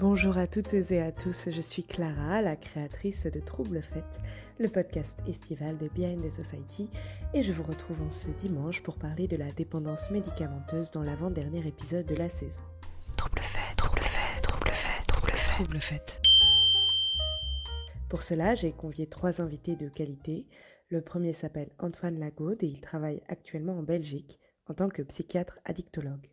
Bonjour à toutes et à tous, je suis Clara, la créatrice de Trouble Fête, le podcast estival de Behind the Society, et je vous retrouve en ce dimanche pour parler de la dépendance médicamenteuse dans l'avant-dernier épisode de la saison. Trouble Fête, Trouble Fête, Trouble Fête, Trouble Fête, Trouble Fête. Pour cela, j'ai convié trois invités de qualité. Le premier s'appelle Antoine Lagaude et il travaille actuellement en Belgique en tant que psychiatre addictologue.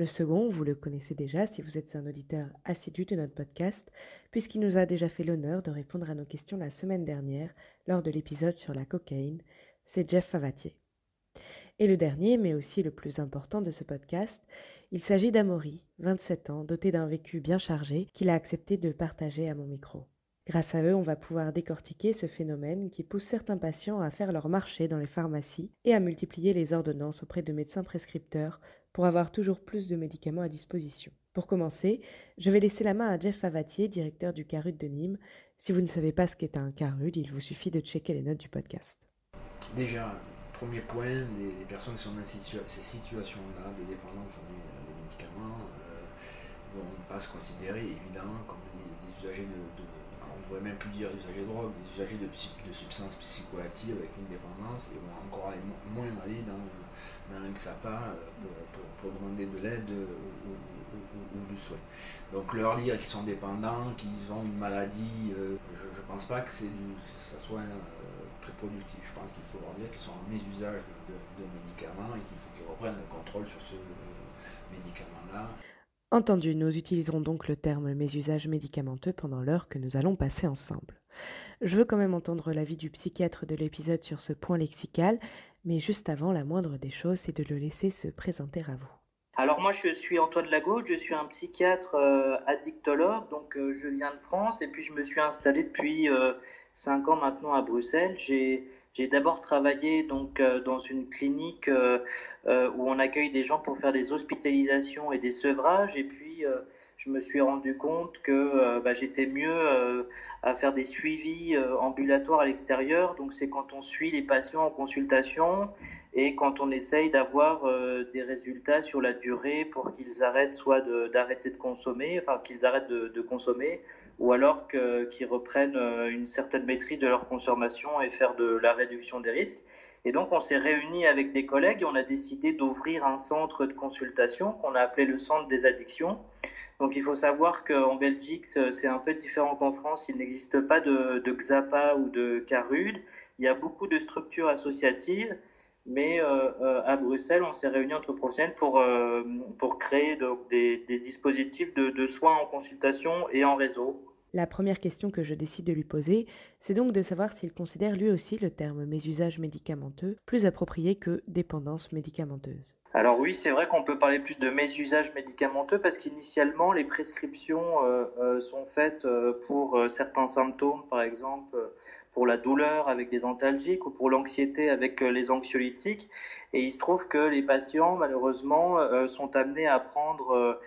Le second, vous le connaissez déjà si vous êtes un auditeur assidu de notre podcast, puisqu'il nous a déjà fait l'honneur de répondre à nos questions la semaine dernière lors de l'épisode sur la cocaïne, c'est Jeff Favatier. Et le dernier, mais aussi le plus important de ce podcast, il s'agit d'Amaury, 27 ans, doté d'un vécu bien chargé, qu'il a accepté de partager à mon micro. Grâce à eux, on va pouvoir décortiquer ce phénomène qui pousse certains patients à faire leur marché dans les pharmacies et à multiplier les ordonnances auprès de médecins prescripteurs pour avoir toujours plus de médicaments à disposition. Pour commencer, je vais laisser la main à Jeff Favatier, directeur du CARUD de Nîmes. Si vous ne savez pas ce qu'est un CARUD, il vous suffit de checker les notes du podcast. Déjà, premier point, les, personnes qui sont dans ces, situations-là de dépendance des, médicaments euh, vont pas se considérer évidemment comme des, usagers de, on pourrait même plus dire usagers de drogue, des usagers de, de substances psychoactives avec une dépendance et vont encore aller moins aller dans dans un XAPA pour, demander de l'aide ou, du soin. Donc leur dire qu'ils sont dépendants, qu'ils ont une maladie, euh, je ne pense pas que, ça soit euh, très productif. Je pense qu'il faut leur dire qu'ils sont en mésusage de, médicaments et qu'il faut qu'ils reprennent le contrôle sur ce euh, médicament-là. Entendu, nous utiliserons donc le terme mésusage médicamenteux pendant l'heure que nous allons passer ensemble. Je veux quand même entendre l'avis du psychiatre de l'épisode sur ce point lexical, mais juste avant, la moindre des choses, c'est de le laisser se présenter à vous. Alors moi, je suis Antoine Lagaude, je suis un psychiatre euh, addictologue, donc euh, je viens de France et puis je me suis installé depuis 5 euh, ans maintenant à Bruxelles. J'ai d'abord travaillé donc dans une clinique où on accueille des gens pour faire des hospitalisations et des sevrages et puis je me suis rendu compte que euh, bah, j'étais mieux euh, à faire des suivis euh, ambulatoires à l'extérieur. Donc c'est quand on suit les patients en consultation et quand on essaye d'avoir des résultats sur la durée pour qu'ils arrêtent soit d'arrêter de, consommer, enfin qu'ils arrêtent de, consommer, ou alors qu'ils reprennent une certaine maîtrise de leur consommation et faire de la réduction des risques. Et donc, on s'est réunis avec des collègues et on a décidé d'ouvrir un centre de consultation qu'on a appelé le Centre des addictions. Donc il faut savoir qu'en Belgique, c'est un peu différent qu'en France. Il n'existe pas de, XAPA ou de CARUD. Il y a beaucoup de structures associatives, mais euh, euh, à Bruxelles, on s'est réunis entre professionnels pour, euh, créer des, dispositifs de soins en consultation et en réseau. La première question que je décide de lui poser, c'est donc de savoir s'il considère lui aussi le terme mésusage médicamenteux plus approprié que dépendance médicamenteuse. Alors oui, c'est vrai qu'on peut parler plus de mésusage médicamenteux parce qu'initialement, les prescriptions euh, euh, sont faites euh, pour certains symptômes, par exemple pour la douleur avec des antalgiques ou pour l'anxiété avec les anxiolytiques. Et il se trouve que les patients, malheureusement, sont amenés à prendre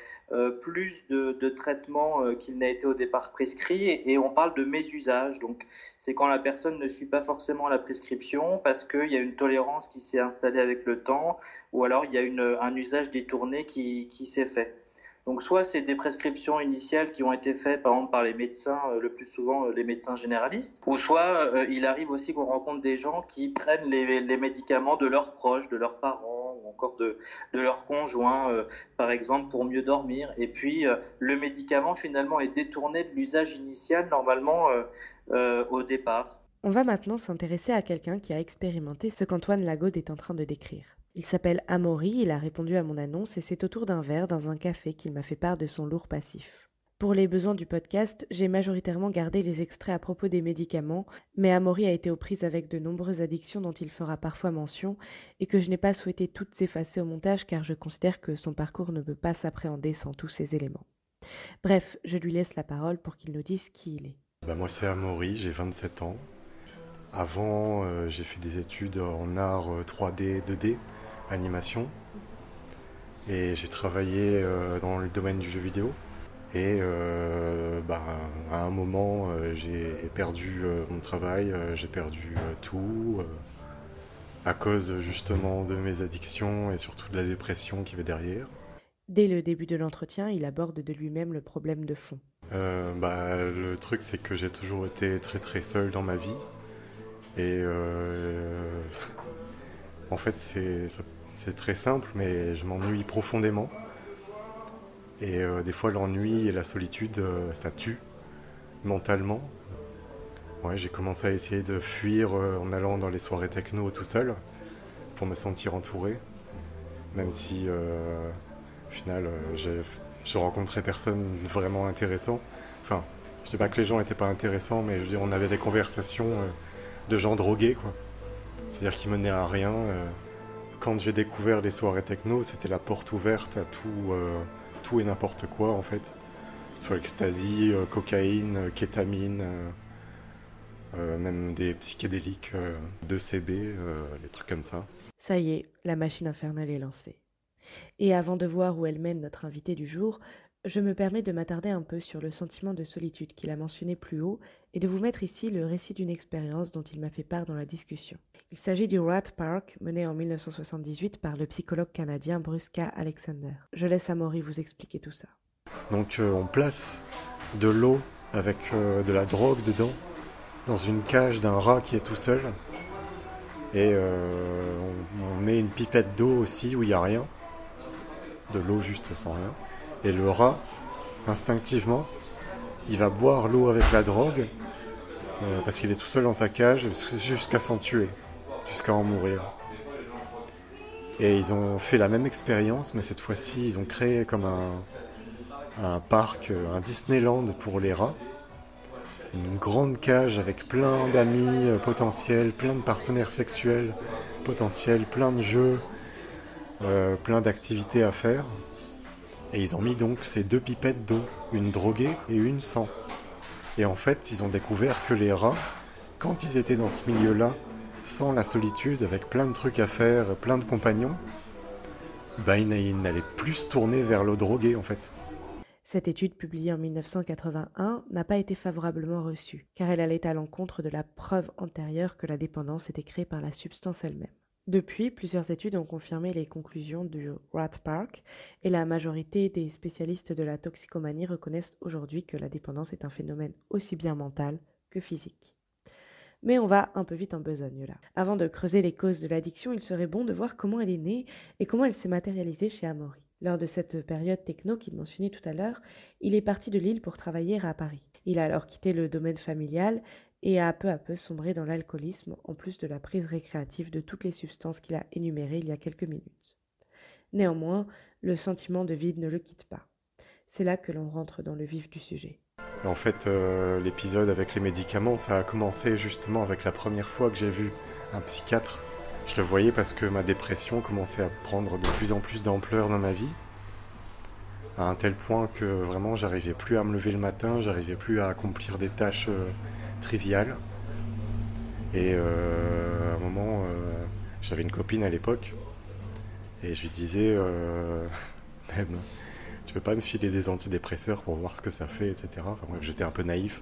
plus de, traitements euh, qu'il n'a été au départ prescrit et, on parle de mésusage. Donc c'est quand la personne ne suit pas forcément la prescription parce qu'il y a une tolérance qui s'est installée avec le temps ou alors il y a un usage détourné qui, qui s'est fait. Donc soit c'est des prescriptions initiales qui ont été faites par exemple par les médecins, euh, le plus souvent euh, les médecins généralistes, ou soit euh, il arrive aussi qu'on rencontre des gens qui prennent les, médicaments de leurs proches, de leurs parents encore de, de leurs conjoints, par exemple pour mieux dormir. Et puis le médicament finalement est détourné de l'usage initial normalement au départ. On va maintenant s'intéresser à quelqu'un qui a expérimenté ce qu'Antoine Lagode est en train de décrire. Il s'appelle Amaury, il a répondu à mon annonce et c'est autour d'un verre dans un café qu'il m'a fait part de son lourd passif. Pour les besoins du podcast, j'ai majoritairement gardé les extraits à propos des médicaments, mais Amaury a été aux prises avec de nombreuses addictions dont il fera parfois mention et que je n'ai pas souhaité toutes effacer au montage car je considère que son parcours ne peut pas s'appréhender sans tous ces éléments. Bref, je lui laisse la parole pour qu'il nous dise qui il est. Bah moi c'est Amaury, j'ai 27 ans. Avant, euh, j'ai fait des études en art 3D, euh, 2D animation. Et j'ai travaillé euh, dans le domaine du jeu vidéo. Et euh, bah, à un moment, euh, j'ai perdu mon travail, j'ai perdu tout, à cause justement de mes addictions et surtout de la dépression qui va derrière. Dès le début de l'entretien, il aborde de lui-même le problème de fond. Euh, bah, le truc, c'est que j'ai toujours été très très seul dans ma vie. Et euh, en fait, c'est très simple, mais je m'ennuie profondément. Et euh, des fois, l'ennui et la solitude, ça tue mentalement. Ouais, j'ai commencé à essayer de fuir en allant dans les soirées techno tout seul pour me sentir entouré. Même si, au final, je rencontrais personne vraiment intéressant. Enfin, je sais pas que les gens n'étaient pas intéressants, mais on avait des conversations euh, de gens drogués, quoi. C'est-à-dire qui menaient à rien. Euh. Quand j'ai découvert les soirées techno, c'était la porte ouverte à tout, euh, tout et n'importe quoi, en fait. Soit ecstasy, cocaïne, kétamine, même des psychédéliques, 2CB, les trucs comme ça. Ça y est, la machine infernale est lancée. Et avant de voir où elle mène notre invité du jour, je me permets de m'attarder un peu sur le sentiment de solitude qu'il a mentionné plus haut et de vous mettre ici le récit d'une expérience dont il m'a fait part dans la discussion. Il s'agit du Rat Park mené en 1978 par le psychologue canadien Bruska Alexander. Je laisse Amaury vous expliquer tout ça. Donc euh, on place de l'eau avec euh, de la drogue dedans dans une cage d'un rat qui est tout seul et euh, on, on, met une pipette d'eau aussi où il n'y a rien de l'eau juste sans rien. Et le rat, instinctivement, il va boire l'eau avec la drogue euh, parce qu'il est tout seul dans sa cage jusqu'à s'en tuer, jusqu'à en mourir. Et ils ont fait la même expérience, mais cette fois-ci, ils ont créé comme un, parc, un Disneyland pour les rats. Une grande cage avec plein d'amis euh, potentiels, plein de partenaires sexuels potentiels, plein de jeux, euh, plein d'activités à faire. Et ils ont mis donc ces deux pipettes d'eau, une droguée et une sans. Et en fait, ils ont découvert que les rats, quand ils étaient dans ce milieu-là, sans la solitude, avec plein de trucs à faire, plein de compagnons, bah, ils n'allaient plus se tourner vers l'eau droguée en fait. Cette étude, publiée en 1981, n'a pas été favorablement reçue, car elle allait à l'encontre de la preuve antérieure que la dépendance était créée par la substance elle-même. Depuis, plusieurs études ont confirmé les conclusions du Rat Park et la majorité des spécialistes de la toxicomanie reconnaissent aujourd'hui que la dépendance est un phénomène aussi bien mental que physique. Mais on va un peu vite en besogne là. Avant de creuser les causes de l'addiction, il serait bon de voir comment elle est née et comment elle s'est matérialisée chez Amaury. Lors de cette période techno qu'il mentionnait tout à l'heure, il est parti de Lille pour travailler à Paris. Il a alors quitté le domaine familial et a peu à peu sombré dans l'alcoolisme en plus de la prise récréative de toutes les substances qu'il a énumérées il y a quelques minutes. Néanmoins, le sentiment de vide ne le quitte pas. C'est là que l'on rentre dans le vif du sujet. En fait, euh, l'épisode avec les médicaments, ça a commencé justement avec la première fois que j'ai vu un psychiatre. Je le voyais parce que ma dépression commençait à prendre de plus en plus d'ampleur dans ma vie, à un tel point que vraiment j'arrivais plus à me lever le matin, j'arrivais plus à accomplir des tâches euh, trivial. Et euh, à un moment, euh, j'avais une copine à l'époque, et je lui disais, euh, même, tu peux pas me filer des antidépresseurs pour voir ce que ça fait, etc. Enfin bref, j'étais un peu naïf.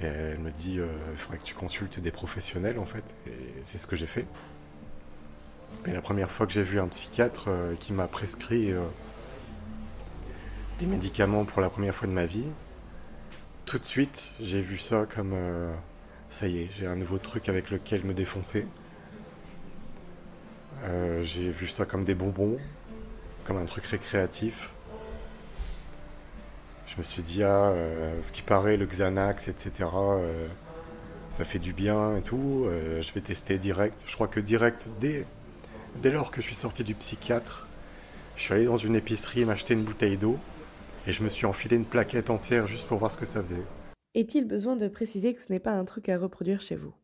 Et elle me dit, il faudrait que tu consultes des professionnels, en fait. Et c'est ce que j'ai fait. Mais la première fois que j'ai vu un psychiatre qui m'a prescrit des médicaments pour la première fois de ma vie, tout de suite, j'ai vu ça comme euh, ça y est, j'ai un nouveau truc avec lequel me défoncer. Euh, j'ai vu ça comme des bonbons, comme un truc récréatif. Je me suis dit, ah, euh, ce qui paraît, le Xanax, etc., ça fait du bien et tout. je vais tester direct. Je crois que direct, dès, dès lors que je suis sorti du psychiatre, je suis allé dans une épicerie m'acheter une bouteille d'eau et je me suis enfilé une plaquette entière juste pour voir ce que ça faisait. Est-il besoin de préciser que ce n'est pas un truc à reproduire chez vous?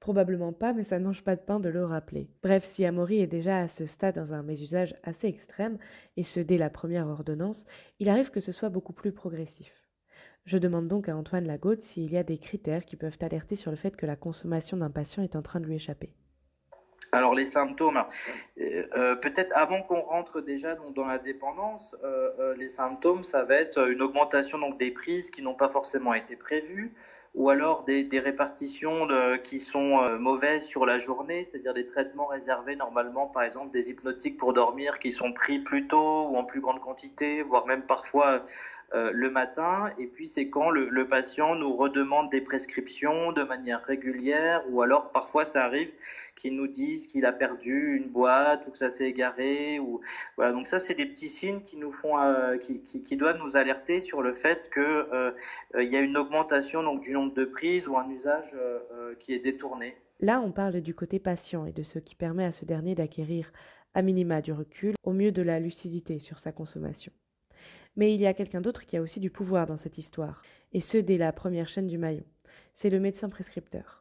Probablement pas, mais ça ne mange pas de pain de le rappeler. Bref, si Amaury est déjà à ce stade dans un mésusage assez extrême, et ce dès la première ordonnance, il arrive que ce soit beaucoup plus progressif. Je demande donc à Antoine Lagaude s'il y a des critères qui peuvent alerter sur le fait que la consommation d'un patient est en train de lui échapper. Alors les symptômes, euh, euh, peut-être avant qu'on rentre déjà dans la dépendance, euh, les symptômes, ça va être une augmentation donc, des prises qui n'ont pas forcément été prévues, ou alors des, répartitions qui sont mauvaises sur la journée, c'est-à-dire des traitements réservés normalement, par exemple des hypnotiques pour dormir qui sont pris plus tôt ou en plus grande quantité, voire même parfois le matin, et puis c'est quand le, patient nous redemande des prescriptions de manière régulière, ou alors parfois ça arrive qu'il nous dise qu'il a perdu une boîte ou que ça s'est égaré. Ou... Voilà, donc ça c'est des petits signes qui nous font, euh, qui, qui, doivent nous alerter sur le fait qu'il euh, y a une augmentation donc, du nombre de prises ou un usage qui est détourné. Là, on parle du côté patient et de ce qui permet à ce dernier d'acquérir à minima du recul, au mieux de la lucidité sur sa consommation. Mais il y a quelqu'un d'autre qui a aussi du pouvoir dans cette histoire, et ce dès la première chaîne du maillon. C'est le médecin prescripteur.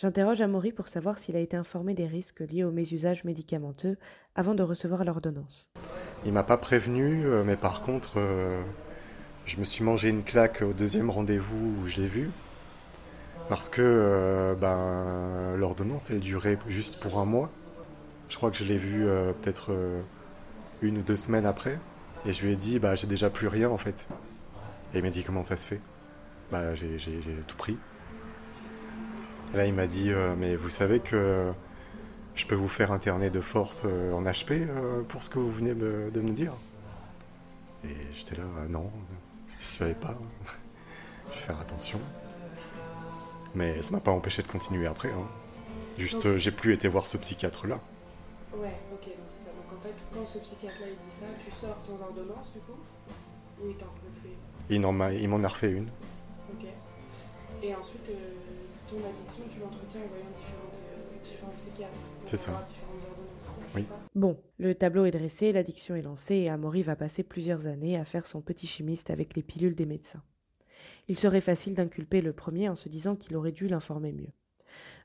J'interroge Amaury pour savoir s'il a été informé des risques liés aux mésusages médicamenteux avant de recevoir l'ordonnance. Il m'a pas prévenu, euh, mais par contre, euh, je me suis mangé une claque au deuxième rendez-vous où je l'ai vu. Parce que euh, ben, l'ordonnance, elle durait juste pour un mois. Je crois que je l'ai vu peut-être une ou deux semaines après. Et je lui ai dit, bah, j'ai déjà plus rien en fait. Et il m'a dit, comment ça se fait? Bah, j'ai tout pris. Et là, il m'a dit, euh, mais vous savez que je peux vous faire interner de force euh, en HP euh, pour ce que vous venez de me dire. Et j'étais là, non, je savais pas. je vais faire attention. Mais ça m'a pas empêché de continuer après. Hein. Juste, j'ai plus été voir ce psychiatre là. Ouais, ok, donc c'est ça. Donc en fait, quand ce psychiatre-là il dit ça, tu sors sans ordonnance du coup? Ou il t'en refait Il m'en a refait une. Ok. Et ensuite, euh, ton addiction, tu l'entretiens en voyant euh, différents psychiatres. C'est ça. Oui. Bon, le tableau est dressé, l'addiction est lancée et Amaury va passer plusieurs années à faire son petit chimiste avec les pilules des médecins. Il serait facile d'inculper le premier en se disant qu'il aurait dû l'informer mieux.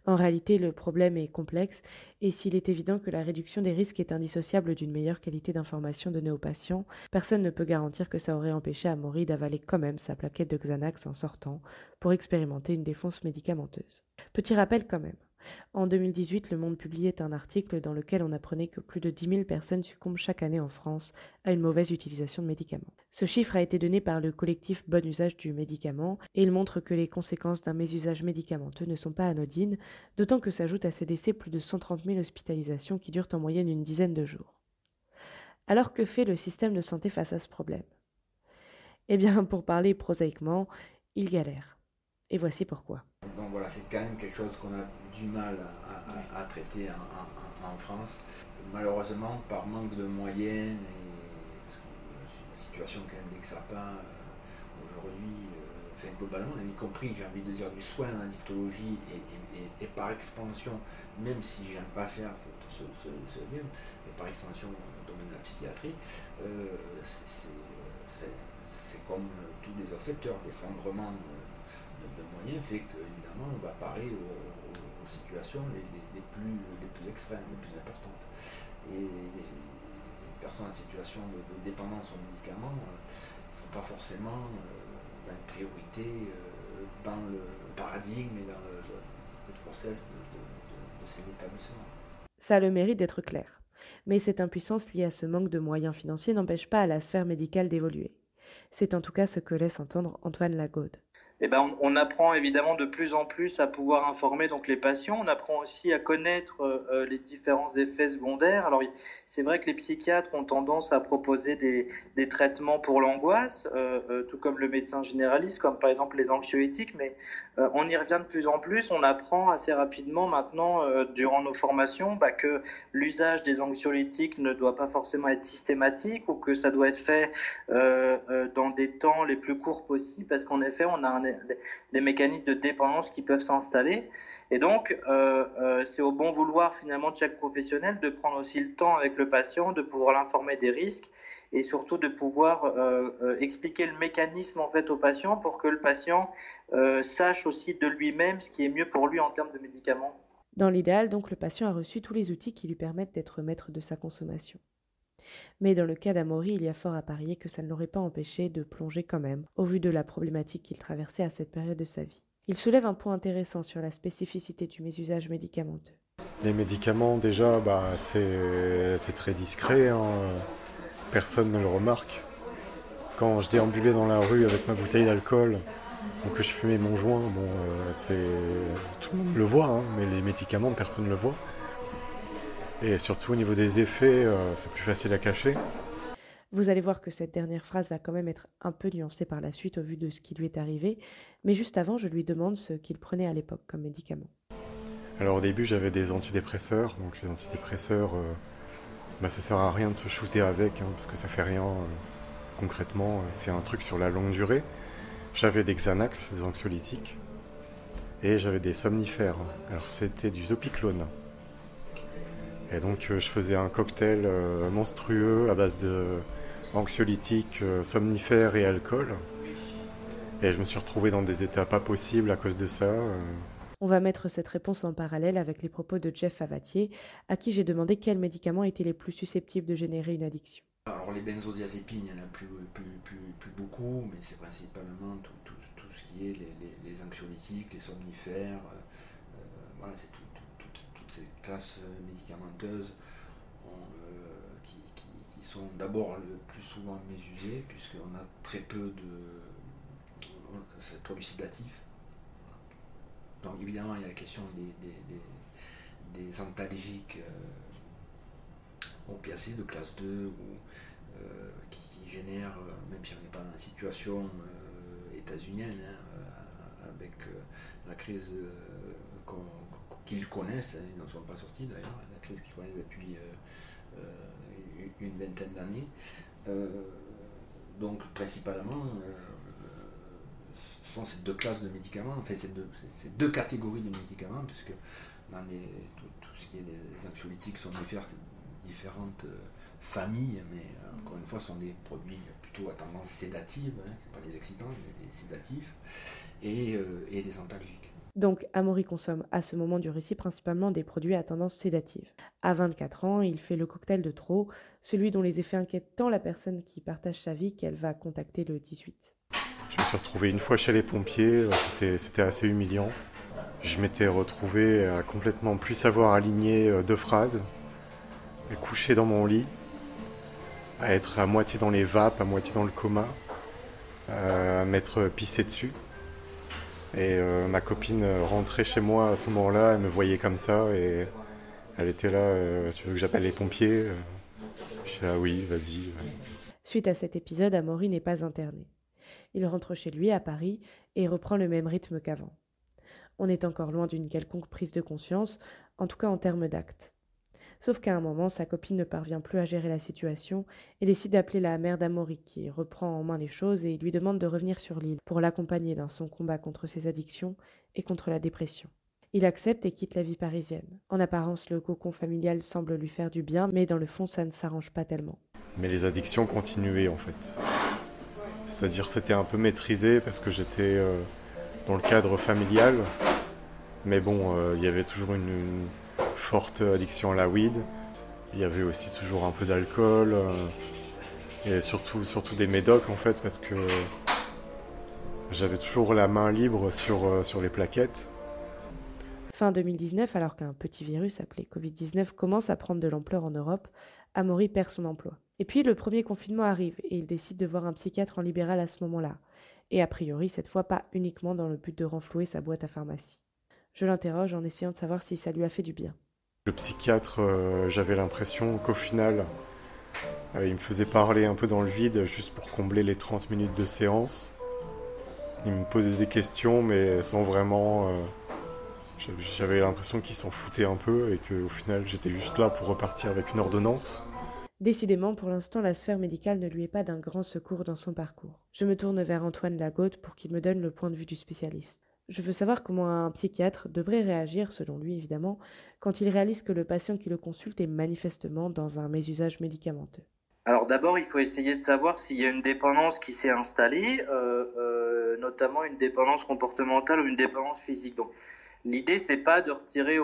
En réalité, le problème est complexe et s'il est évident que la réduction des risques est indissociable d'une meilleure qualité d'information donnée aux patients, personne ne peut garantir que ça aurait empêché Amaury d'avaler quand même sa plaquette de Xanax en sortant pour expérimenter une défonce médicamenteuse. Petit rappel quand même. En 2018, Le Monde publiait un article dans lequel on apprenait que plus de 10 000 personnes succombent chaque année en France à une mauvaise utilisation de médicaments. Ce chiffre a été donné par le collectif Bon Usage du médicament et il montre que les conséquences d'un mésusage médicamenteux ne sont pas anodines, d'autant que s'ajoutent à ces décès plus de 130 000 hospitalisations qui durent en moyenne une dizaine de jours. Alors que fait le système de santé face à ce problème? Eh bien, pour parler prosaïquement, il galère. Et voici pourquoi. Donc voilà, c'est quand même quelque chose qu'on a du mal à, traiter en, France. Malheureusement, par manque de moyens, et, parce que la situation quand même des XAPA euh, aujourd'hui, euh, enfin, globalement, y compris, j'ai envie de dire, du soin en addictologie et, par extension, même si j'aime pas faire ce, lien, mais par extension au domaine de la psychiatrie, euh, c'est comme tous les autres secteurs, l'effondrement de moyens fait qu'évidemment on va parer aux, situations les, plus, les plus extrêmes, les plus importantes. Et les, personnes en situation de, dépendance aux médicaments ne euh, sont pas forcément euh, dans une priorité euh, dans le paradigme et dans le, process de, de ces établissements. Ça a le mérite d'être clair. Mais cette impuissance liée à ce manque de moyens financiers n'empêche pas à la sphère médicale d'évoluer. C'est en tout cas ce que laisse entendre Antoine Lagaude. Eh ben, on, apprend évidemment de plus en plus à pouvoir informer donc les patients. On apprend aussi à connaître euh, euh, les différents effets secondaires. Alors, c'est vrai que les psychiatres ont tendance à proposer des, des traitements pour l'angoisse, euh, tout comme le médecin généraliste, comme par exemple les anxiolytiques. Mais on y revient de plus en plus. On apprend assez rapidement maintenant, durant nos formations, bah, que l'usage des anxiolytiques ne doit pas forcément être systématique ou que ça doit être fait dans des temps les plus courts possibles, parce qu'en effet, on a un des, mécanismes de dépendance qui peuvent s'installer. Et donc, euh, euh, c'est au bon vouloir finalement de chaque professionnel de prendre aussi le temps avec le patient, de pouvoir l'informer des risques et surtout de pouvoir euh, expliquer le mécanisme en fait au patient pour que le patient sache aussi de lui-même ce qui est mieux pour lui en termes de médicaments. Dans l'idéal, donc, le patient a reçu tous les outils qui lui permettent d'être maître de sa consommation. Mais dans le cas d'Amaury, il y a fort à parier que ça ne l'aurait pas empêché de plonger quand même, au vu de la problématique qu'il traversait à cette période de sa vie. Il soulève un point intéressant sur la spécificité du mésusage médicamenteux. Les médicaments, déjà, bah, c'est très discret. Hein. Personne ne le remarque. Quand je déambulais dans la rue avec ma bouteille d'alcool Donc je fumais mon joint, bon, c'est tout le monde le voit, hein, mais les médicaments, personne ne le voit. Et surtout au niveau des effets, c'est plus facile à cacher. Vous allez voir que cette dernière phrase va quand même être un peu nuancée par la suite au vu de ce qui lui est arrivé, mais juste avant, je lui demande ce qu'il prenait à l'époque comme médicament. Alors au début, j'avais des antidépresseurs, donc les antidépresseurs, euh, bah, ça sert à rien de se shooter avec, hein, parce que ça fait rien euh, concrètement, euh, c'est un truc sur la longue durée. J'avais des Xanax, des anxiolytiques, et j'avais des somnifères. Alors c'était du Zopiclone. Et donc je faisais un cocktail monstrueux à base de anxiolytique, euh, somnifère et alcool. Et je me suis retrouvé dans des états pas possibles à cause de ça. Euh. On va mettre cette réponse en parallèle avec les propos de Jeff Favatier, à qui j'ai demandé quels médicaments étaient les plus susceptibles de générer une addiction. Alors les benzodiazépines, il n'y en a plus, plus, beaucoup, mais c'est principalement tout, ce qui est les, anxiolytiques, les somnifères, euh, voilà, c'est toutes ces classes médicamenteuses sont d'abord le plus souvent mésusés, puisqu'on a très peu de. C'est produits sédatifs. Donc évidemment, il y a la question des, antalgiques euh, opiacés de classe 2 ou, euh, qui, génèrent, même si on n'est pas dans la situation euh, états-unienne, hein, avec la crise qu'ils connaissent, hein, ils n'en sont pas sortis d'ailleurs, la crise qu'ils connaissent depuis une vingtaine d'années. Euh, donc principalement, euh, ce sont ces deux classes de médicaments, enfin ces deux, ces deux catégories de médicaments, puisque dans les, tout, ce qui est des anxiolytiques sont différentes euh, familles, mais encore une fois, ce sont des produits plutôt à tendance sédative, hein, ce pas des excitants, mais des sédatifs, et, et des antalgiques. Donc, Amaury consomme à ce moment du récit principalement des produits à tendance sédative. À 24 ans, il fait le cocktail de trop, celui dont les effets inquiètent tant la personne qui partage sa vie qu'elle va contacter le 18. Je me suis retrouvé une fois chez les pompiers, c'était assez humiliant. Je m'étais retrouvé à complètement plus savoir aligner euh, deux phrases, à coucher dans mon lit, à être à moitié dans les vapes, à moitié dans le coma, à m'être pissé dessus. Et euh, ma copine rentrait chez moi à ce moment-là, elle me voyait comme ça et elle était là, euh, tu veux que j'appelle les pompiers Je suis là, oui, vas-y. Suite à cet épisode, Amaury n'est pas interné. Il rentre chez lui à Paris et reprend le même rythme qu'avant. On est encore loin d'une quelconque prise de conscience, en tout cas en termes d'actes. Sauf qu'à un moment, sa copine ne parvient plus à gérer la situation et décide d'appeler la mère d'Amaury, qui reprend en main les choses et lui demande de revenir sur l'île pour l'accompagner dans son combat contre ses addictions et contre la dépression. Il accepte et quitte la vie parisienne. En apparence, le cocon familial semble lui faire du bien, mais dans le fond, ça ne s'arrange pas tellement. Mais les addictions continuaient en fait. C'est-à-dire c'était un peu maîtrisé parce que j'étais euh, dans le cadre familial, mais bon, euh, il y avait toujours une forte addiction à la weed. Il y avait aussi toujours un peu d'alcool euh, et surtout, surtout des médocs en fait parce que j'avais toujours la main libre sur, euh, sur les plaquettes. Fin 2019, alors qu'un petit virus appelé Covid-19 commence à prendre de l'ampleur en Europe, Amaury perd son emploi. Et puis le premier confinement arrive et il décide de voir un psychiatre en libéral à ce moment-là. Et a priori, cette fois pas uniquement dans le but de renflouer sa boîte à pharmacie. Je l'interroge en essayant de savoir si ça lui a fait du bien. Le psychiatre, euh, j'avais l'impression qu'au final, euh, il me faisait parler un peu dans le vide juste pour combler les 30 minutes de séance. Il me posait des questions, mais sans vraiment. Euh, j'avais l'impression qu'il s'en foutait un peu et qu'au final, j'étais juste là pour repartir avec une ordonnance. Décidément, pour l'instant, la sphère médicale ne lui est pas d'un grand secours dans son parcours. Je me tourne vers Antoine Lagotte pour qu'il me donne le point de vue du spécialiste. Je veux savoir comment un psychiatre devrait réagir, selon lui évidemment, quand il réalise que le patient qui le consulte est manifestement dans un mésusage médicamenteux. Alors d'abord, il faut essayer de savoir s'il y a une dépendance qui s'est installée, euh, euh, notamment une dépendance comportementale ou une dépendance physique. Donc, l'idée c'est pas de retirer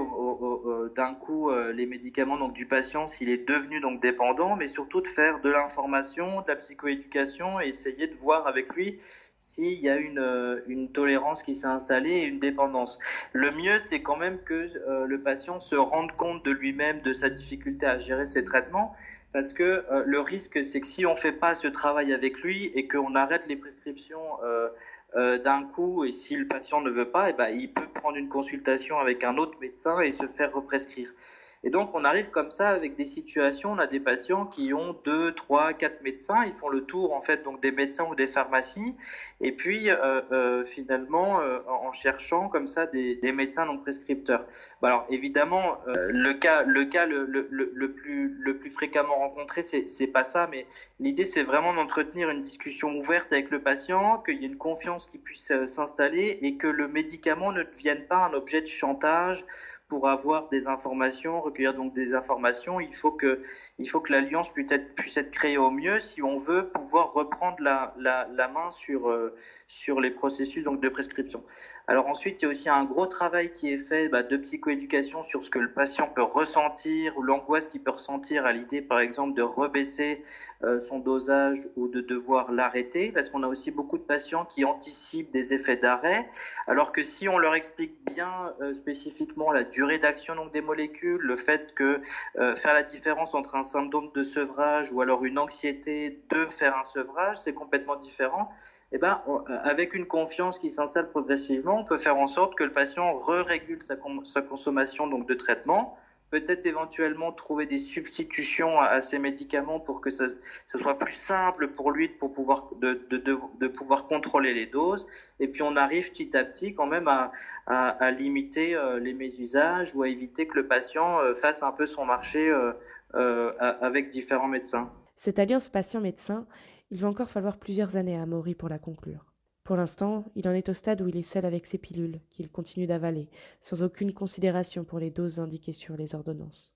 d'un coup euh, les médicaments donc du patient s'il est devenu donc dépendant, mais surtout de faire de l'information, de la psychoéducation et essayer de voir avec lui s'il y a une, euh, une, tolérance qui s'est installée et une dépendance. Le mieux, c'est quand même que euh, le patient se rende compte de lui-même, de sa difficulté à gérer ses traitements, parce que euh, le risque, c'est que si on ne fait pas ce travail avec lui et qu'on arrête les prescriptions d'un coup, et si le patient ne veut pas, eh ben, il peut prendre une consultation avec un autre médecin et se faire represcrire. Et donc, on arrive comme ça avec des situations, on a des patients qui ont deux, trois, quatre médecins, ils font le tour en fait donc des médecins ou des pharmacies, et puis euh, euh, finalement euh, en cherchant comme ça des, médecins non prescripteurs. Bon, alors évidemment, le cas, le plus le plus fréquemment rencontré, c'est pas ça, mais l'idée c'est vraiment d'entretenir une discussion ouverte avec le patient, qu'il y ait une confiance qui puisse s'installer et que le médicament ne devienne pas un objet de chantage pour avoir des informations, recueillir donc des informations, il faut que, il faut que l'alliance puisse être, créée au mieux si on veut pouvoir reprendre la, la, la main sur, euh, sur les processus donc, de prescription. Alors ensuite, il y a aussi un gros travail qui est fait bah, de psychoéducation sur ce que le patient peut ressentir ou l'angoisse qu'il peut ressentir à l'idée, par exemple, de rebaisser euh, son dosage ou de devoir l'arrêter, parce qu'on a aussi beaucoup de patients qui anticipent des effets d'arrêt, alors que si on leur explique bien euh, spécifiquement la durée d'action donc des molécules, le fait que euh, faire la différence entre un symptôme de sevrage ou alors une anxiété de faire un sevrage, c'est complètement différent eh ben, on, avec une confiance qui s'installe progressivement, on peut faire en sorte que le patient re-régule sa, consommation donc de traitement, peut-être éventuellement trouver des substitutions à, à, ces médicaments pour que ça, soit plus simple pour lui de, pouvoir contrôler les doses. Et puis on arrive petit à petit quand même à, limiter euh, les mésusages ou à éviter que le patient euh, fasse un peu son marché euh, euh avec différents médecins. Cette alliance patient-médecin il va encore falloir plusieurs années à Maury pour la conclure. Pour l'instant, il en est au stade où il est seul avec ses pilules, qu'il continue d'avaler, sans aucune considération pour les doses indiquées sur les ordonnances.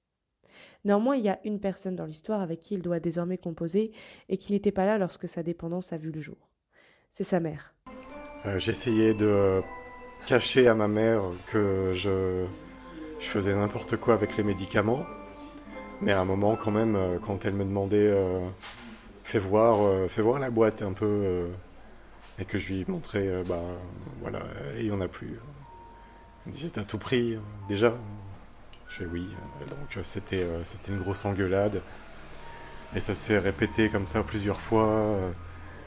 Néanmoins, il y a une personne dans l'histoire avec qui il doit désormais composer et qui n'était pas là lorsque sa dépendance a vu le jour. C'est sa mère. Euh, J'essayais de cacher à ma mère que je, faisais n'importe quoi avec les médicaments, mais à un moment quand même, euh, quand elle me demandait... Euh fais voir, euh, voir la boîte un peu euh, et que je lui montrais, euh, bah voilà, il n'y en a plus. Il me disait, t'as tout pris déjà Je fais oui. Donc c'était c'était une grosse engueulade. Et ça s'est répété comme ça plusieurs fois,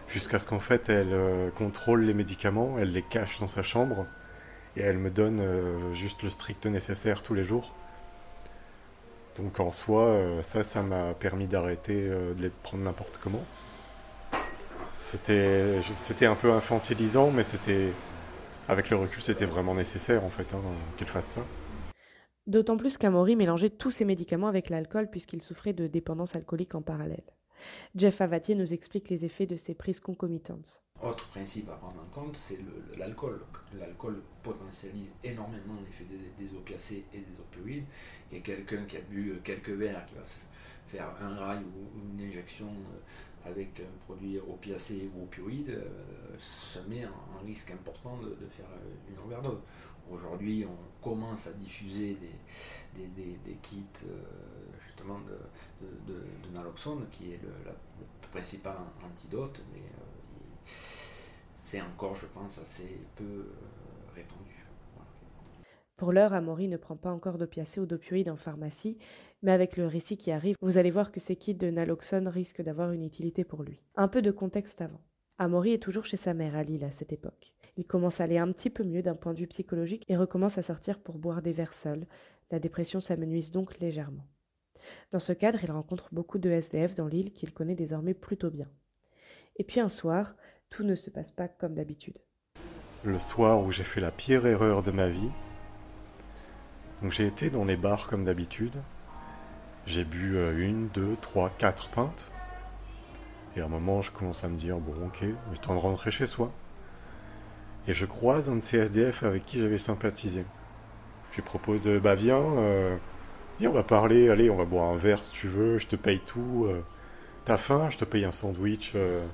jusqu'à ce qu'en fait elle contrôle les médicaments, elle les cache dans sa chambre, et elle me donne juste le strict nécessaire tous les jours. Donc en soi, ça, ça m'a permis d'arrêter de les prendre n'importe comment. C'était, c'était un peu infantilisant, mais c'était, avec le recul, c'était vraiment nécessaire en fait hein, qu'elle fasse ça. D'autant plus qu'Amaury mélangeait tous ses médicaments avec l'alcool puisqu'il souffrait de dépendance alcoolique en parallèle. Jeff Avatier nous explique les effets de ces prises concomitantes. Autre principe à prendre en compte, c'est l'alcool. L'alcool potentialise énormément l'effet des, opiacés et des opioïdes. Quelqu'un qui a bu quelques verres, qui va se faire un rail ou une injection avec un produit opiacé ou opioïde, euh, ça met un, risque important de, faire une overdose. Aujourd'hui, on commence à diffuser des, kits euh, justement de, naloxone, qui est le, la, le principal antidote, mais euh, c'est encore, je pense, assez peu euh, répandu. Pour l'heure, Amaury ne prend pas encore d'opiacés ou d'opioïdes en pharmacie, mais avec le récit qui arrive, vous allez voir que ces kits de naloxone risquent d'avoir une utilité pour lui. Un peu de contexte avant. Amaury est toujours chez sa mère à Lille à cette époque. Il commence à aller un petit peu mieux d'un point de vue psychologique et recommence à sortir pour boire des verres seuls. La dépression s'amenuise donc légèrement. Dans ce cadre, il rencontre beaucoup de SDF dans l'île qu'il connaît désormais plutôt bien. Et puis un soir, tout ne se passe pas comme d'habitude. Le soir où j'ai fait la pire erreur de ma vie, donc j'ai été dans les bars comme d'habitude, j'ai bu une, deux, trois, quatre pintes, et à un moment je commence à me dire, bon ok, il est temps de rentrer chez soi. Et je croise un de ces SDF avec qui j'avais sympathisé. Je lui propose, bah viens, euh, viens, on va parler, allez, on va boire un verre si tu veux, je te paye tout. Euh, T'as faim, je te paye un sandwich, euh,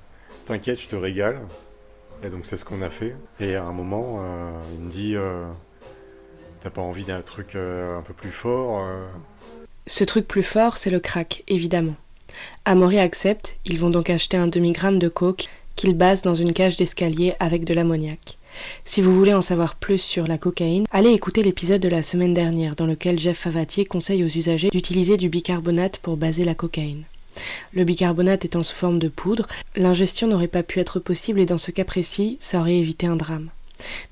t'inquiète, je te régale. Et donc c'est ce qu'on a fait. Et à un moment, euh, il me dit, t'as pas envie d'un truc un peu plus fort Ce truc plus fort, c'est le crack, évidemment. Amaury accepte, ils vont donc acheter un demi-gramme de coke qu'ils basent dans une cage d'escalier avec de l'ammoniac. Si vous voulez en savoir plus sur la cocaïne, allez écouter l'épisode de la semaine dernière dans lequel Jeff Favatier conseille aux usagers d'utiliser du bicarbonate pour baser la cocaïne. Le bicarbonate étant sous forme de poudre, l'ingestion n'aurait pas pu être possible et dans ce cas précis, ça aurait évité un drame.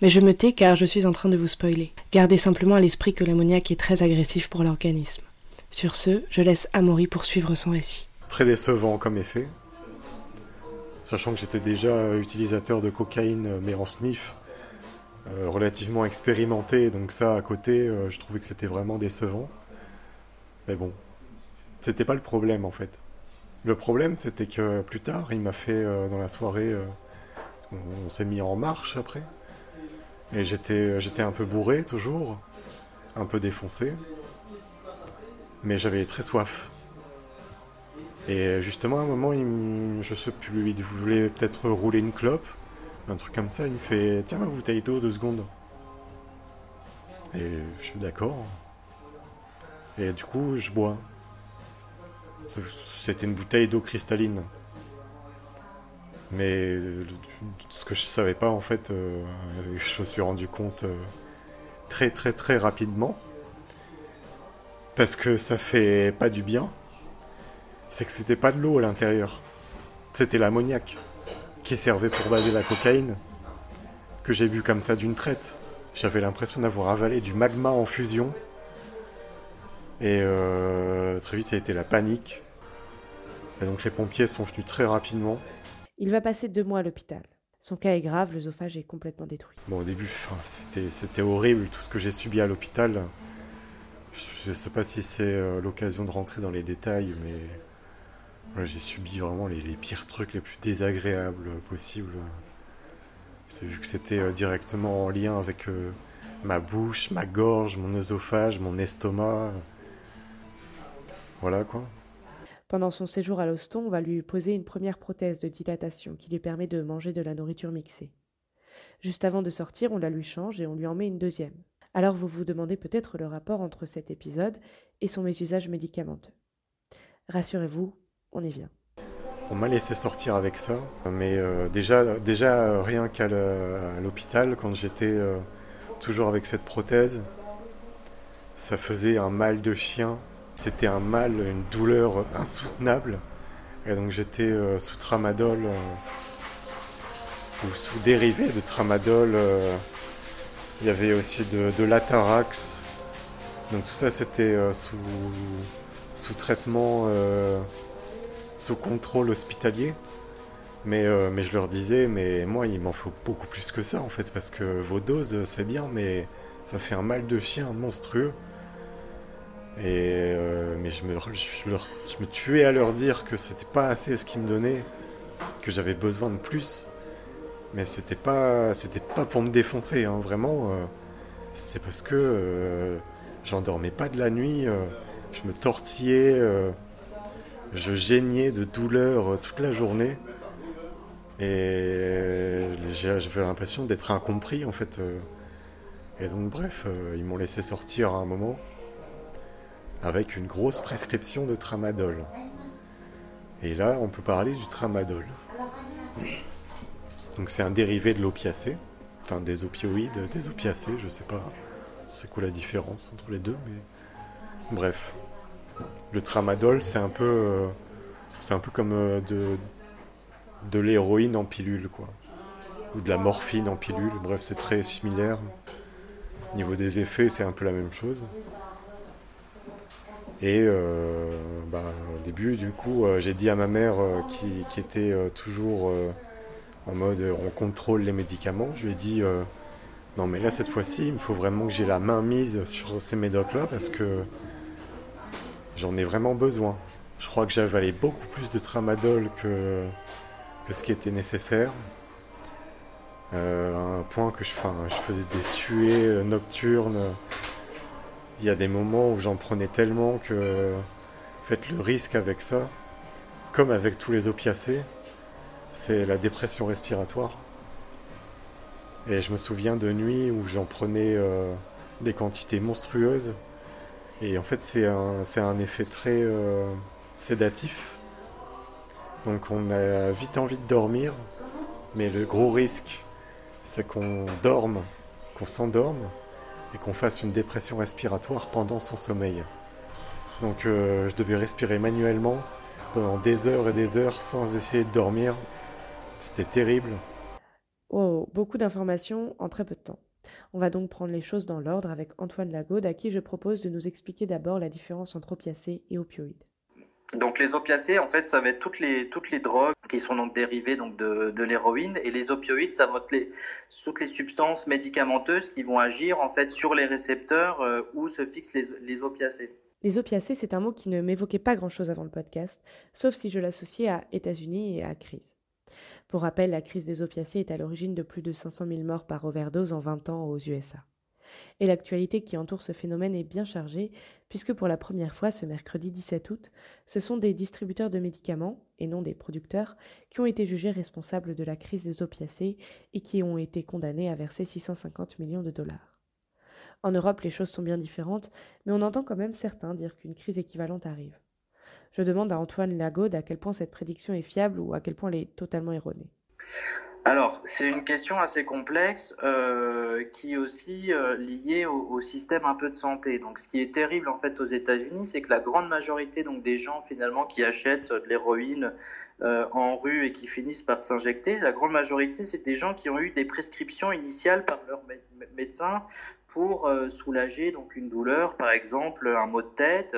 Mais je me tais car je suis en train de vous spoiler. Gardez simplement à l'esprit que l'ammoniac est très agressif pour l'organisme. Sur ce, je laisse Amaury poursuivre son récit. Très décevant comme effet. Sachant que j'étais déjà utilisateur de cocaïne, mais en sniff, euh, relativement expérimenté, donc ça à côté, euh, je trouvais que c'était vraiment décevant. Mais bon, c'était pas le problème en fait. Le problème c'était que plus tard, il m'a fait euh, dans la soirée, on s'est mis en marche après. Et j'étais, j'étais un peu bourré toujours, un peu défoncé. Mais j'avais très soif. Et justement, à un moment, il, je sais plus, il voulait peut-être rouler une clope, un truc comme ça. Il me fait Tiens, ma bouteille d'eau, deux secondes. Et je suis d'accord. Et du coup, je bois. C'était une bouteille d'eau cristalline. Mais ce que je savais pas, en fait, euh, je me suis rendu compte euh, très très très rapidement. Parce que ça fait pas du bien. C'est que c'était pas de l'eau à l'intérieur. C'était l'ammoniac qui servait pour baser la cocaïne. Que j'ai bu comme ça d'une traite. J'avais l'impression d'avoir avalé du magma en fusion. Et euh, très vite, ça a été la panique. Et donc les pompiers sont venus très rapidement. Il va passer deux mois à l'hôpital. Son cas est grave, l'œsophage est complètement détruit. Bon, au début, c'était horrible tout ce que j'ai subi à l'hôpital. Je ne sais pas si c'est euh, l'occasion de rentrer dans les détails, mais j'ai subi vraiment les, pires trucs les plus désagréables possibles. C'est vu que c'était euh, directement en lien avec euh, ma bouche, ma gorge, mon œsophage, mon estomac. Voilà quoi. Pendant son séjour à l'Oston, on va lui poser une première prothèse de dilatation qui lui permet de manger de la nourriture mixée. Juste avant de sortir, on la lui change et on lui en met une deuxième. Alors vous vous demandez peut-être le rapport entre cet épisode et son mésusage médicamenteux. Rassurez-vous, on y vient. On m'a laissé sortir avec ça, mais euh, déjà, déjà rien qu'à l'hôpital, quand j'étais euh, toujours avec cette prothèse, ça faisait un mal de chien c'était un mal, une douleur insoutenable. Et donc j'étais euh, sous tramadol euh, ou sous dérivé de tramadol. Euh, il y avait aussi de, l'atarax. Donc tout ça c'était sous traitement, sous contrôle hospitalier. Mais, mais je leur disais, mais moi il m'en faut beaucoup plus que ça en fait, parce que vos doses c'est bien, mais ça fait un mal de chien monstrueux. Et euh, mais je me, je, me tuais à leur dire que c'était pas assez ce qu'ils me donnaient, que j'avais besoin de plus. Mais c'était pas, c'était pas pour me défoncer, hein, vraiment. Euh, c'est parce que euh, j'en dormais pas de la nuit, je me tortillais, je geignais de douleur toute la journée. Et j'avais l'impression d'être incompris en fait. Et donc bref, ils m'ont laissé sortir à un moment avec une grosse prescription de tramadol. Et là, on peut parler du tramadol. Donc c'est un dérivé de l'opiacé, enfin des opioïdes, des opiacés, je sais pas c'est quoi la différence entre les deux, mais bref. Le tramadol, c'est un peu, euh, c'est un peu comme euh, de, de l'héroïne en pilule, quoi, ou de la morphine en pilule. Bref, c'est très similaire. Au niveau des effets, c'est un peu la même chose. Et euh, bah, au début, du coup, j'ai dit à ma mère qui, était toujours en mode on contrôle les médicaments, je lui ai dit non mais là cette fois-ci, il me faut vraiment que j'ai la main mise sur ces médocs-là parce que j'en ai vraiment besoin. Je crois que j'avalais beaucoup plus de tramadol que, ce qui était nécessaire. à un point que je, faisais des suées nocturnes il y a des moments où j'en prenais tellement que le risque avec ça, comme avec tous les opiacés, c'est la dépression respiratoire. Et je me souviens de nuits où j'en prenais euh, des quantités monstrueuses. Et en fait, c'est un, effet très euh, sédatif. Donc on a vite envie de dormir, mais le gros risque, c'est qu'on dorme, qu'on s'endorme, et qu'on fasse une dépression respiratoire pendant son sommeil. Donc euh, je devais respirer manuellement pendant des heures et des heures sans essayer de dormir. C'était terrible. Oh, beaucoup d'informations en très peu de temps. On va donc prendre les choses dans l'ordre avec Antoine Lagaude, à qui je propose de nous expliquer d'abord la différence entre opiacés et opioïdes. Donc les opiacés, en fait, ça va être toutes les, toutes les drogues qui sont donc dérivées donc de, de l'héroïne et les opioïdes, ça va être les, toutes les substances médicamenteuses qui vont agir en fait sur les récepteurs euh, où se fixent les, les opiacés. Les opiacés, c'est un mot qui ne m'évoquait pas grand-chose avant le podcast, sauf si je l'associais à États-Unis et à crise. Pour rappel, la crise des opiacés est à l'origine de plus de 500 000 morts par overdose en 20 ans aux USA. Et l'actualité qui entoure ce phénomène est bien chargée, puisque pour la première fois ce mercredi 17 août, ce sont des distributeurs de médicaments, et non des producteurs, qui ont été jugés responsables de la crise des opiacés et qui ont été condamnés à verser 650 millions de dollars. En Europe, les choses sont bien différentes, mais on entend quand même certains dire qu'une crise équivalente arrive. Je demande à Antoine Lagaude à quel point cette prédiction est fiable ou à quel point elle est totalement erronée. Alors, c'est une question assez complexe euh, qui est aussi euh, liée au, système un peu de santé. Donc, ce qui est terrible en fait aux États-Unis, c'est que la grande majorité donc des gens finalement qui achètent de l'héroïne euh, en rue et qui finissent par s'injecter, la grande majorité, c'est des gens qui ont eu des prescriptions initiales par leur mé médecin pour soulager donc une douleur, par exemple un maux de tête.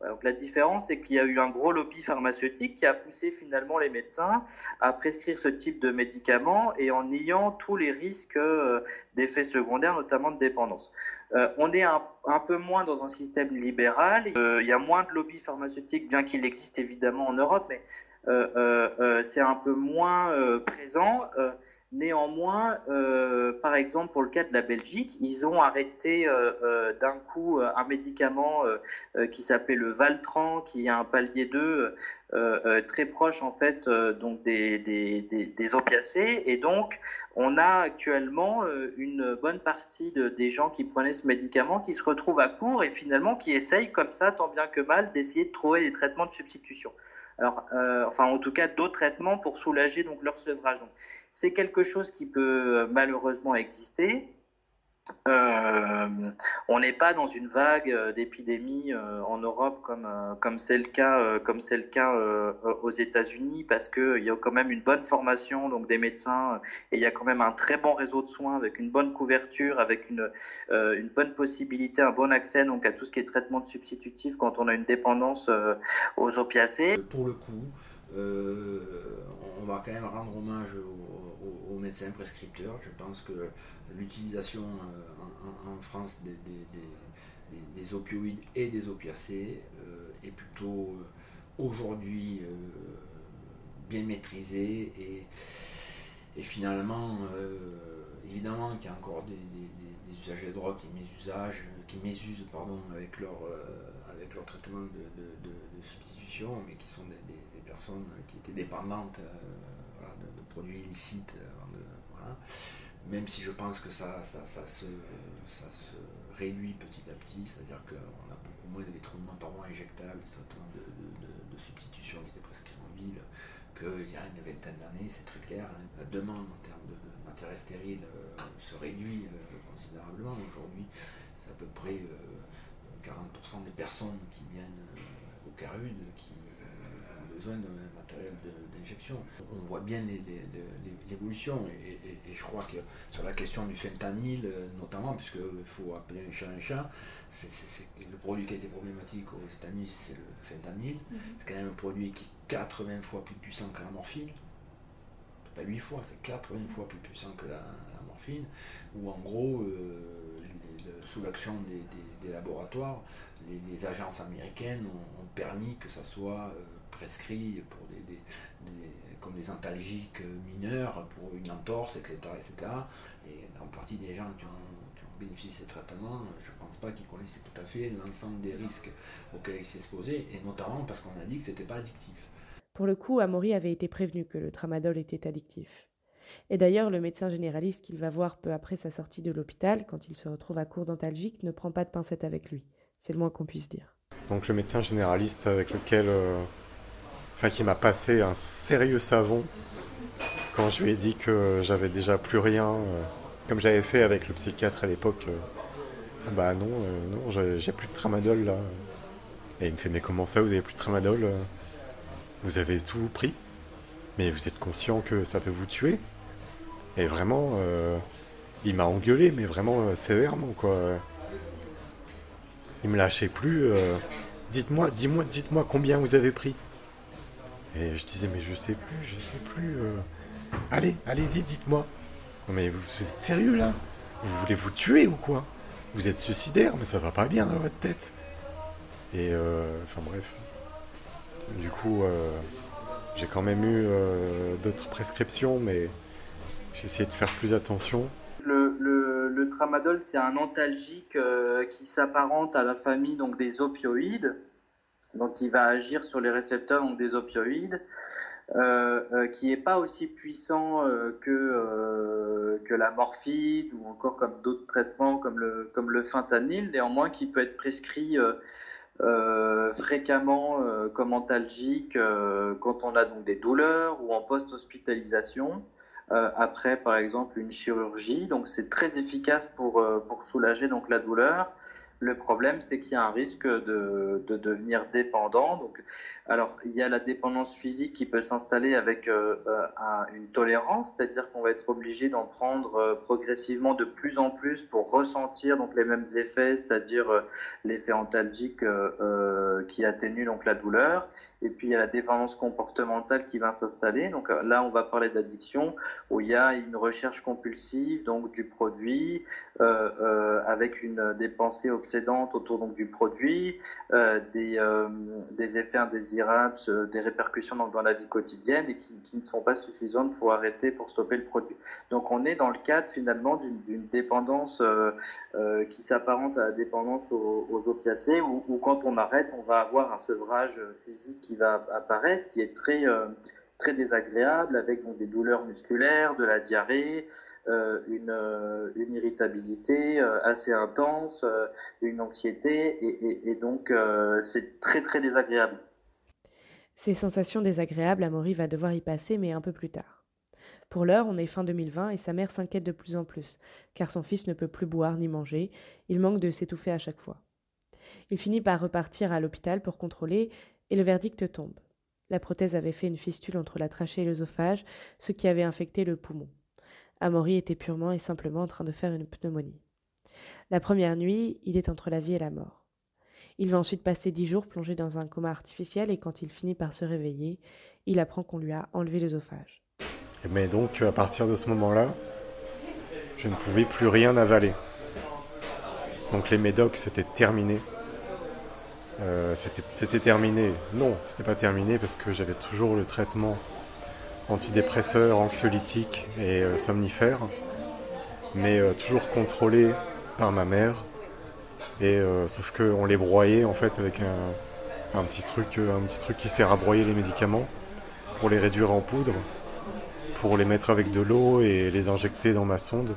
Donc la différence, c'est qu'il y a eu un gros lobby pharmaceutique qui a poussé finalement les médecins à prescrire ce type de médicaments et en niant tous les risques euh, d'effets secondaires, notamment de dépendance. Euh, on est un, peu moins dans un système libéral. Euh, il y a moins de lobby pharmaceutique, bien qu'il existe évidemment en Europe, mais c'est un peu moins présent. Néanmoins, euh, par exemple, pour le cas de la Belgique, ils ont arrêté euh, euh, d'un coup un médicament qui s'appelle le Valtran, qui est un palier 2 très proche en fait donc des, des, opiacés. Et donc, on a actuellement une bonne partie de, des gens qui prenaient ce médicament qui se retrouvent à court et finalement qui essayent comme ça, tant bien que mal, d'essayer de trouver des traitements de substitution. Alors, enfin, en tout cas, d'autres traitements pour soulager donc leur sevrage. C'est quelque chose qui peut euh, malheureusement exister. Euh, on n'est pas dans une vague euh, d'épidémie en Europe comme comme c'est le cas comme c'est le cas aux États-Unis parce que il y a quand même une bonne formation donc des médecins et il y a quand même un très bon réseau de soins avec une bonne couverture avec une une bonne possibilité un bon accès donc à tout ce qui est traitement de substitutif quand on a une dépendance aux opiacés. Pour le coup, on va quand même rendre hommage aux, médecins prescripteurs. Je pense que l'utilisation euh, en, France des, des, des, des, opioïdes et des opiacés euh, est plutôt euh, aujourd'hui euh, bien maîtrisée et, finalement, euh, évidemment qu'il y a encore des, usagers de drogue qui qui mésusent pardon, avec leur, traitement de, substitution, mais qui sont des, qui étaient dépendantes voilà, de, produits illicites. Voilà même si je pense que ça, se, réduit petit à petit, c'est-à-dire qu'on a beaucoup moins de détournements par mois injectables, de, de, de, substitution qui étaient prescrits en ville, qu'il y a une vingtaine d'années, c'est très clair, hein, la demande en termes de, matériel stérile euh, se réduit euh, considérablement. Aujourd'hui, c'est à peu près euh, 40% des personnes qui viennent euh, au CARUD qui besoin d'un matériel d'injection. On voit bien l'évolution et, et, et, je crois que sur la question du fentanyl notamment, puisqu'il faut appeler un chat un chat, le produit qui a été problématique aux États-Unis, c'est le fentanyl. Mm -hmm. C'est quand même un produit qui est 80 fois plus puissant que la morphine. Pas 8 fois, c'est 80 fois plus puissant que la, la morphine, où en gros, euh, sous l'action des, des, des, laboratoires, les, les, agences américaines ont, ont, permis que ça soit euh, prescrit pour des, des, des, comme des antalgiques mineurs pour une entorse, etc. etc. Et en partie des gens qui ont, qui ont bénéficié de ces traitements, je ne pense pas qu'ils connaissaient tout à fait l'ensemble des risques auxquels ils s'exposaient, et notamment parce qu'on a dit que ce n'était pas addictif. Pour le coup, Amaury avait été prévenu que le tramadol était addictif. Et d'ailleurs, le médecin généraliste qu'il va voir peu après sa sortie de l'hôpital, quand il se retrouve à court dentalgique, ne prend pas de pincette avec lui. C'est le moins qu'on puisse dire. Donc le médecin généraliste avec lequel euh, enfin qui m'a passé un sérieux savon quand je lui ai dit que j'avais déjà plus rien, euh, comme j'avais fait avec le psychiatre à l'époque. Euh, ah bah non, euh, non, j'ai plus de tramadol là. Et il me fait mais comment ça, vous avez plus de tramadol vous avez tout pris, mais vous êtes conscient que ça peut vous tuer? Et vraiment, euh, il m'a engueulé, mais vraiment euh, sévèrement, quoi. Il me lâchait plus. euh, dites-moi, dis-moi, dites-moi combien vous avez pris. Et je disais, mais je sais plus, je sais plus. euh. Allez, allez-y, dites-moi. Mais vous, êtes sérieux là? Vous voulez vous tuer ou quoi? Vous êtes suicidaire, mais ça va pas bien dans votre tête. Et euh, enfin bref. Du coup, euh, j'ai quand même eu euh, d'autres prescriptions, mais j'ai essayé de faire plus attention. Le, le, le tramadol, c'est un antalgique qui s'apparente à la famille donc, des opioïdes. Donc, il va agir sur les récepteurs des opioïdes, euh, euh, qui n'est pas aussi puissant euh, que, la morphine ou encore comme d'autres traitements comme le, fentanyl, néanmoins qui peut être prescrit fréquemment comme antalgique quand on a donc des douleurs ou en post-hospitalisation. Après, par exemple, une chirurgie. Donc, c'est très efficace pour, pour soulager donc, la douleur. Le problème, c'est qu'il y a un risque de, de devenir dépendant. Alors, il y a la dépendance physique qui peut s'installer avec euh, euh, un- une tolérance, c'est-à-dire qu'on va être obligé d'en prendre euh, progressivement de plus en plus pour ressentir donc les mêmes effets, c'est-à-dire l'effet antalgique qui atténue donc la douleur. Et puis il y a la dépendance comportementale qui va s'installer. Donc là, on va parler d'addiction où il y a une recherche compulsive donc du produit avec une des pensées obsédantes autour donc du produit, des, des effets indésirables, des répercussions donc, dans la vie quotidienne et qui, ne sont pas suffisantes pour arrêter, pour stopper le produit. Donc on est dans le cadre finalement d'une dépendance euh, euh, qui s'apparente à la dépendance aux, opiacés où, quand on arrête, on va avoir un sevrage physique qui va apparaître, qui est très, euh, très désagréable avec des douleurs musculaires, de la diarrhée, une, irritabilité assez intense, une anxiété, et, et- donc c'est très très désagréable. Ces sensations désagréables, Amaury va devoir y passer, mais un peu plus tard. Pour l'heure, on est fin 2020 et sa mère s'inquiète de plus en plus, car son fils ne peut plus boire ni manger, il manque de s'étouffer à chaque fois. Il finit par repartir à l'hôpital pour contrôler, et le verdict tombe. La prothèse avait fait une fistule entre la trachée et l'œsophage, ce qui avait infecté le poumon. Amaury était purement et simplement en train de faire une pneumonie. La première nuit, il est entre la vie et la mort. Il va ensuite passer dix jours plongé dans un coma artificiel et quand il finit par se réveiller, il apprend qu'on lui a enlevé l'œsophage. Mais donc, à partir de ce moment-là, je ne pouvais plus rien avaler. Donc les médocs, c'était terminé. Euh, c'était c'était terminé. Non, c'était pas terminé parce que j'avais toujours le traitement antidépresseur, anxiolytique et euh, somnifère, mais euh, toujours contrôlé par ma mère. Et euh, sauf qu'on les broyait en fait avec un, petit truc, euh, un petit truc qui sert à broyer les médicaments pour les réduire en poudre pour les mettre avec de l'eau et les injecter dans ma sonde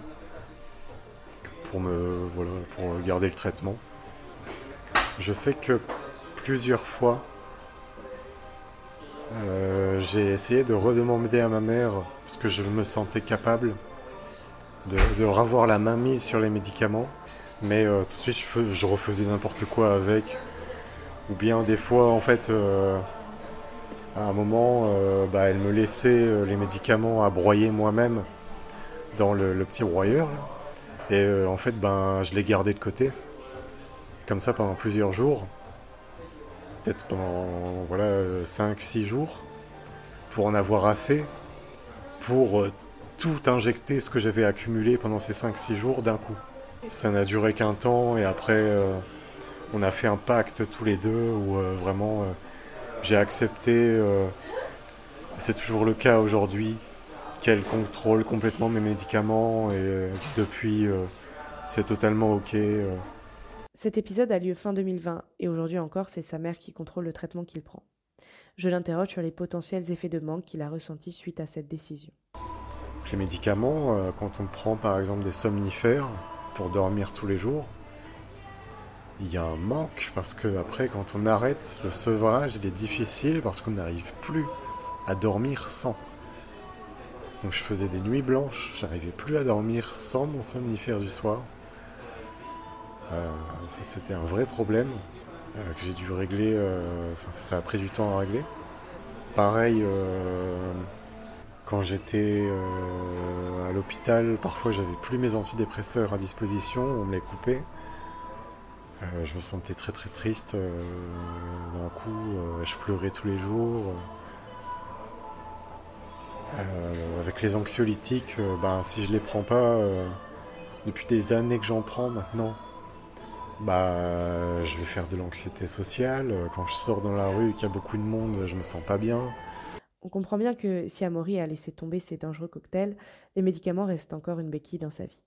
pour me voilà pour garder le traitement. Je sais que plusieurs fois euh, j'ai essayé de redemander à ma mère parce que je me sentais capable de, de revoir la main mise sur les médicaments, mais euh, tout de suite je, fais- je refaisais n'importe quoi avec, ou bien des fois en fait euh, à un moment, euh, bah, elle me laissait les médicaments à broyer moi-même dans le, petit broyeur. là. Et en fait, ben, je les gardais de côté, comme ça pendant plusieurs jours, peut-être pendant voilà, 5-6 jours, pour en avoir assez, pour tout injecter ce que j'avais accumulé pendant ces 5-6 jours d'un coup. Ça n'a duré qu'un temps et après, euh, on a fait un pacte tous les deux où euh, vraiment... euh, j'ai accepté, c'est toujours le cas aujourd'hui, qu'elle contrôle complètement mes médicaments et depuis c'est totalement ok. Cet épisode a lieu fin 2020 et aujourd'hui encore, c'est sa mère qui contrôle le traitement qu'il prend. Je l'interroge sur les potentiels effets de manque qu'il a ressentis suite à cette décision. Les médicaments, quand on prend par exemple des somnifères pour dormir tous les jours, il y a un manque parce que après quand on arrête le sevrage, il est difficile parce qu'on n'arrive plus à dormir sans. Donc je faisais des nuits blanches, j'arrivais plus à dormir sans mon somnifère du soir. Euh, c'était un vrai problème euh, que j'ai dû régler. euh, Enfin ça a pris du temps à régler. pareil, quand j'étais à l'hôpital, parfois j'avais plus mes antidépresseurs à disposition, on me les coupait. je me sentais très très triste. D'un coup, je pleurais tous les jours. avec les anxiolytiques, ben, si je les prends pas, depuis des années que j'en prends maintenant, bah, je vais faire de l'anxiété sociale. Quand je sors dans la rue qu'il y a beaucoup de monde, je me sens pas bien. On comprend bien que si Amaury a laissé tomber ses dangereux cocktails, les médicaments restent encore une béquille dans sa vie.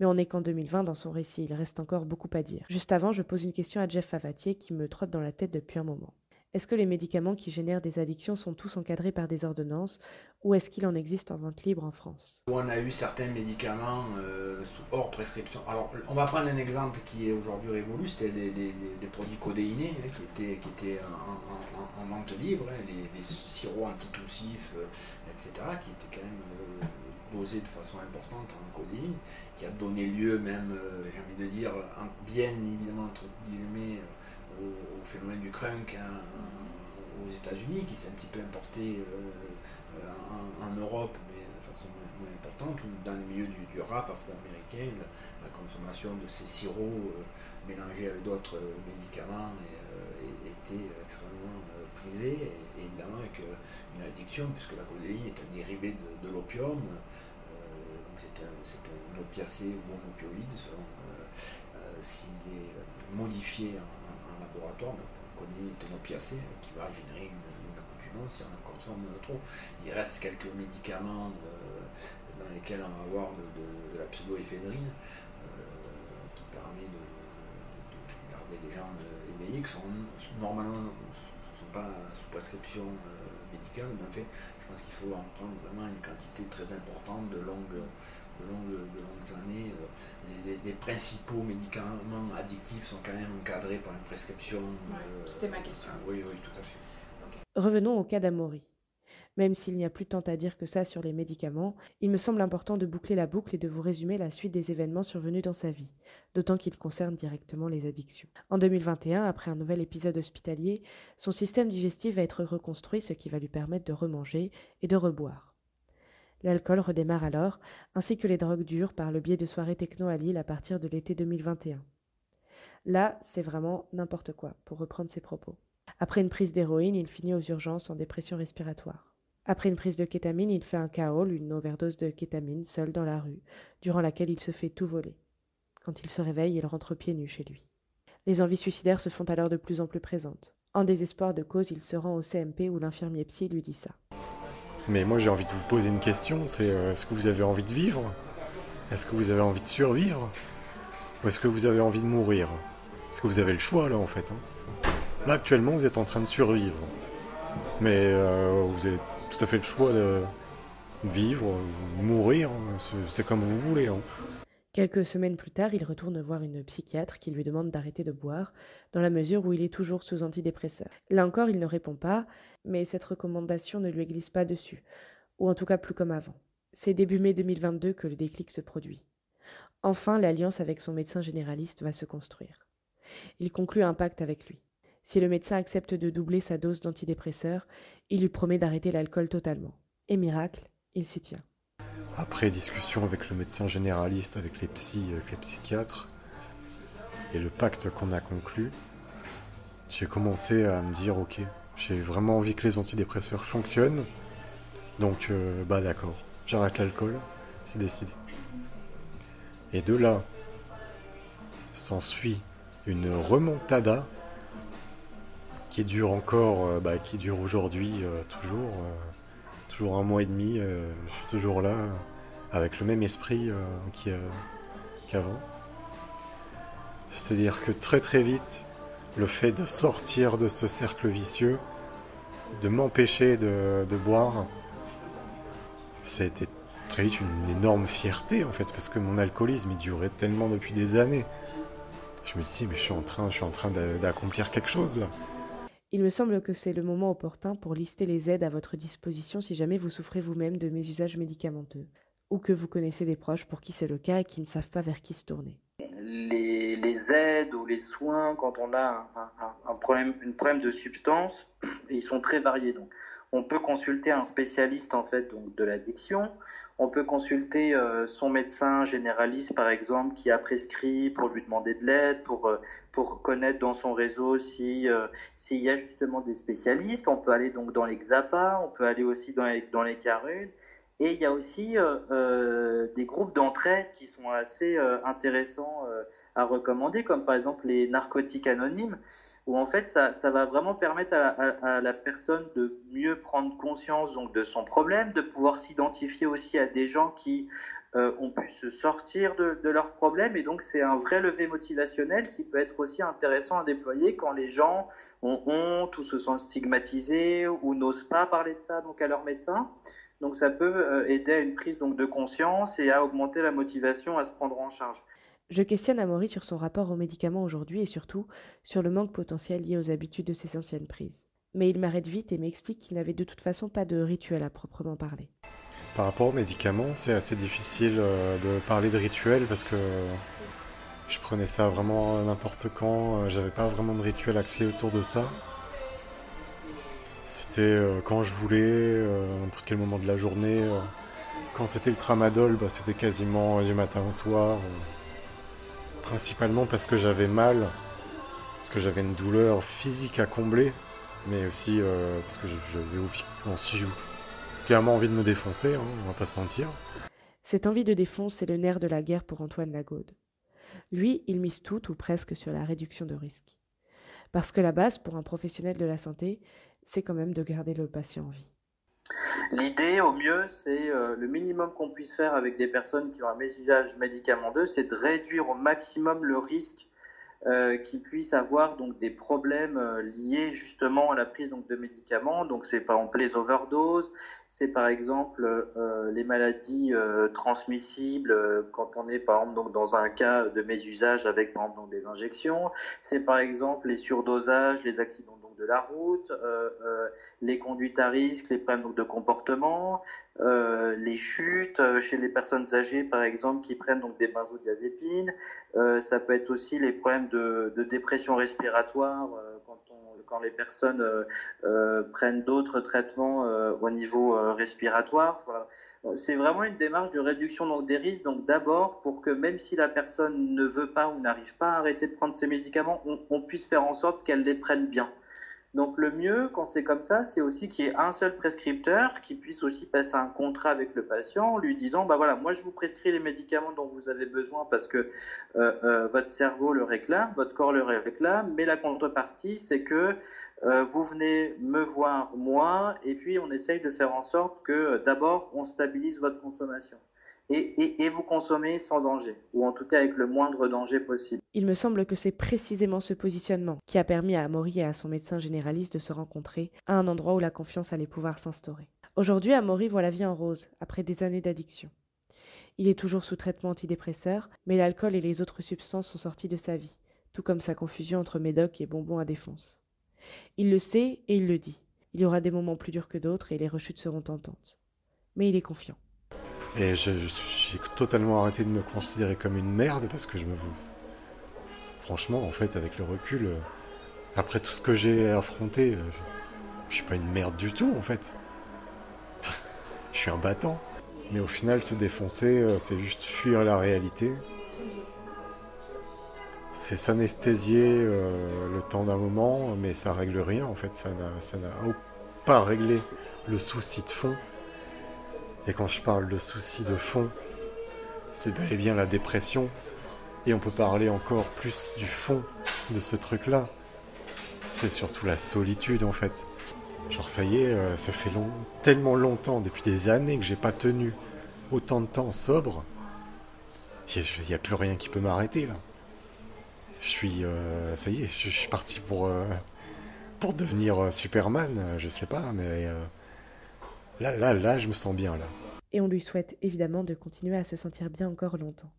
Mais on n'est qu'en 2020 dans son récit, il reste encore beaucoup à dire. Juste avant, je pose une question à Jeff Favatier qui me trotte dans la tête depuis un moment. Est-ce que les médicaments qui génèrent des addictions sont tous encadrés par des ordonnances ou est-ce qu'il en existe en vente libre en France? On a eu certains médicaments euh, hors prescription. Alors, on va prendre un exemple qui est aujourd'hui révolu, c'était les, produits codéinés hein, qui étaient, qui étaient en, vente libre, hein, les, sirops antitoussifs, euh, etc., qui étaient quand même euh, dosés de façon importante en codéine, qui a donné lieu même, j'ai envie de dire, bien évidemment, entre guillemets, au, phénomène du crunk hein, aux États-Unis, qui s'est un petit peu importé euh, en, Europe, mais de façon moins, importante, ou dans le milieu du, rap afro-américain, la, consommation de ces sirops euh, mélangés avec d'autres euh, médicaments était extrêmement prisée, et, évidemment avec une addiction, puisque la codéine est un dérivé de, l'opium, c'est un, un, opiacé ou un opioïde selon s'il est modifié en laboratoire, on connaît un opiacé qui va générer une, accoutumance si on en consomme trop. Il reste quelques médicaments dans lesquels on va avoir de, la pseudoéphédrine euh, qui permet de, garder les gens éveillés, qui sont normalement ne sont pas sous prescription euh, médicale, mais en fait, je pense qu'il faut en prendre vraiment une quantité très importante de longues de longues, années, euh, les, principaux médicaments addictifs sont quand même encadrés par une prescription. Euh, c'était ma question. Ah oui, oui, tout à fait. Revenons au cas d'Amaury. Même s'il n'y a plus tant à dire que ça sur les médicaments, il me semble important de boucler la boucle et de vous résumer la suite des événements survenus dans sa vie, d'autant qu'ils concernent directement les addictions. En 2021, après un nouvel épisode hospitalier, son système digestif va être reconstruit, ce qui va lui permettre de remanger et de reboire. L'alcool redémarre alors, ainsi que les drogues dures par le biais de soirées techno à Lille à partir de l'été 2021. Là, c'est vraiment n'importe quoi, pour reprendre ses propos. Après une prise d'héroïne, il finit aux urgences en dépression respiratoire. Après une prise de kétamine, il fait un chaos, une overdose de kétamine, seul dans la rue, durant laquelle il se fait tout voler. Quand il se réveille, il rentre pieds nus chez lui. Les envies suicidaires se font alors de plus en plus présentes. En désespoir de cause, il se rend au CMP où l'infirmier psy lui dit ça. Mais moi j'ai envie de vous poser une question, c'est euh, est-ce que vous avez envie de vivre? Est-ce que vous avez envie de survivre? Ou est-ce que vous avez envie de mourir? Parce que vous avez le choix là en fait. Hein. Là actuellement vous êtes en train de survivre. Mais euh, vous avez tout à fait le choix de vivre, ou mourir, c'est comme vous voulez. Hein. Quelques semaines plus tard, il retourne voir une psychiatre qui lui demande d'arrêter de boire, dans la mesure où il est toujours sous antidépresseur. Là encore, il ne répond pas, mais cette recommandation ne lui glisse pas dessus, ou en tout cas plus comme avant. C'est début mai 2022 que le déclic se produit. Enfin, l'alliance avec son médecin généraliste va se construire. Il conclut un pacte avec lui. Si le médecin accepte de doubler sa dose d'antidépresseur, il lui promet d'arrêter l'alcool totalement. Et miracle, il s'y tient. Après discussion avec le médecin généraliste, avec les psys, avec les psychiatres, et le pacte qu'on a conclu, j'ai commencé à me dire ok, j'ai vraiment envie que les antidépresseurs fonctionnent. Donc, euh, bah d'accord, j'arrête l'alcool, c'est décidé. Et de là, s'ensuit une remontada qui dure encore, euh, bah, qui dure aujourd'hui euh, toujours, toujours un mois et demi. je suis toujours là avec le même esprit qu'avant. C'est-à-dire que très très vite, le fait de sortir de ce cercle vicieux, de m'empêcher de, boire, ça a été très vite une énorme fierté en fait, parce que mon alcoolisme il durait tellement depuis des années. Je me disais, mais je suis en train, je suis en train d'accomplir quelque chose là. Il me semble que c'est le moment opportun pour lister les aides à votre disposition si jamais vous souffrez vous-même de mes usages médicamenteux, ou que vous connaissez des proches pour qui c'est le cas et qui ne savent pas vers qui se tourner les, aides ou les soins quand on a un, problème, une problème de substance, ils sont très variés. Donc, on peut consulter un spécialiste en fait donc de l'addiction. On peut consulter euh, son médecin généraliste, par exemple, qui a prescrit pour lui demander de l'aide, pour, euh, pour connaître dans son réseau si euh, s'il y a justement des spécialistes. On peut aller donc dans les XAPA, on peut aller aussi dans les, dans les CARUD. Et il y a aussi des groupes d'entraide qui sont assez intéressants à recommander, comme par exemple les narcotiques anonymes où en fait ça, ça va vraiment permettre à, la personne de mieux prendre conscience donc de son problème, de pouvoir s'identifier aussi à des gens qui euh, ont pu se sortir de, de leurs problèmes et donc c'est un vrai levé motivationnel qui peut être aussi intéressant à déployer quand les gens ont honte ou se sentent stigmatisés ou n'osent pas parler de ça donc à leur médecin. Donc ça peut euh, aider à une prise donc de conscience et à augmenter la motivation à se prendre en charge. Je questionne Amaury sur son rapport aux médicaments aujourd'hui et surtout sur le manque potentiel lié aux habitudes de ses anciennes prises. Mais il m'arrête vite et m'explique qu'il n'avait de toute façon pas de rituel à proprement parler. Par rapport aux médicaments, c'est assez difficile euh, de parler de rituel parce que je prenais ça vraiment n'importe quand, euh, j'avais pas vraiment de rituel axé autour de ça. C'était euh, quand je voulais, n'importe quel moment de la journée. Quand c'était le tramadol, bah, c'était quasiment du matin au soir principalement parce que j'avais mal, parce que j'avais une douleur physique à combler, mais aussi euh, parce que j'avais clairement envie de me défoncer, hein, on va pas se mentir. Cette envie de défonce, c'est le nerf de la guerre pour Antoine Lagaude. Lui, il mise tout ou presque sur la réduction de risque. Parce que la base pour un professionnel de la santé, c'est quand même de garder le patient en vie. L'idée, au mieux, c'est euh, le minimum qu'on puisse faire avec des personnes qui ont un mésusage médicamenteux, c'est de réduire au maximum le risque euh, qu'ils puissent avoir donc des problèmes euh, liés justement à la prise de médicaments. Donc c'est par exemple les overdoses, c'est par exemple euh, les maladies transmissibles quand on est par exemple dans un cas de mésusage avec des injections. C'est par exemple les surdosages, les accidents de la route, euh, euh, les conduites à risque, les problèmes de comportement, euh, les chutes chez les personnes âgées, par exemple, qui prennent donc des benzodiazépines. ça peut être aussi les problèmes de, dépression respiratoire quand, les personnes prennent d'autres traitements au niveau respiratoire. C'est vraiment une démarche de réduction donc, des risques. Donc d'abord, pour que même si la personne ne veut pas ou n'arrive pas à arrêter de prendre ses médicaments, on puisse faire en sorte qu'elle les prenne bien. Donc le mieux, quand c'est comme ça, c'est aussi qu'il y ait un seul prescripteur qui puisse aussi passer un contrat avec le patient, lui disant, bah voilà, moi je vous prescris les médicaments dont vous avez besoin parce que euh, euh, votre cerveau le réclame, votre corps le réclame, mais la contrepartie, c'est que euh, vous venez me voir moi, et puis on essaye de faire en sorte que d'abord on stabilise votre consommation et, vous consommez sans danger, ou en tout cas avec le moindre danger possible. Il me semble que c'est précisément ce positionnement qui a permis à Amaury et à son médecin généraliste de se rencontrer à un endroit où la confiance allait pouvoir s'instaurer. Aujourd'hui, Amaury voit la vie en rose, après des années d'addiction. Il est toujours sous traitement antidépresseur, mais l'alcool et les autres substances sont sortis de sa vie, tout comme sa confusion entre médoc et bonbons à défonce. Il le sait et il le dit. Il y aura des moments plus durs que d'autres et les rechutes seront tentantes. Mais il est confiant. Et j'ai totalement arrêté de me considérer comme une merde parce que je me. Franchement, en fait, avec le recul, euh, après tout ce que j'ai affronté, euh, je suis pas une merde du tout, en fait. je suis un battant. Mais au final, se défoncer, euh, c'est juste fuir la réalité. C'est s'anesthésier le temps d'un moment, mais ça règle rien, en fait. Ça n'a pas réglé le souci de fond et quand je parle de soucis de fond, c'est bel et bien la dépression. Et on peut parler encore plus du fond de ce truc-là. C'est surtout la solitude en fait. Genre ça y est, euh, ça fait long, tellement longtemps, depuis des années que j'ai pas tenu autant de temps sobre. Il n'y a, plus rien qui peut m'arrêter là. Je suis, euh, ça y est, je, suis parti pour euh, pour devenir Superman, je sais pas, mais Là, là, là, je me sens bien, là. Et on lui souhaite évidemment de continuer à se sentir bien encore longtemps.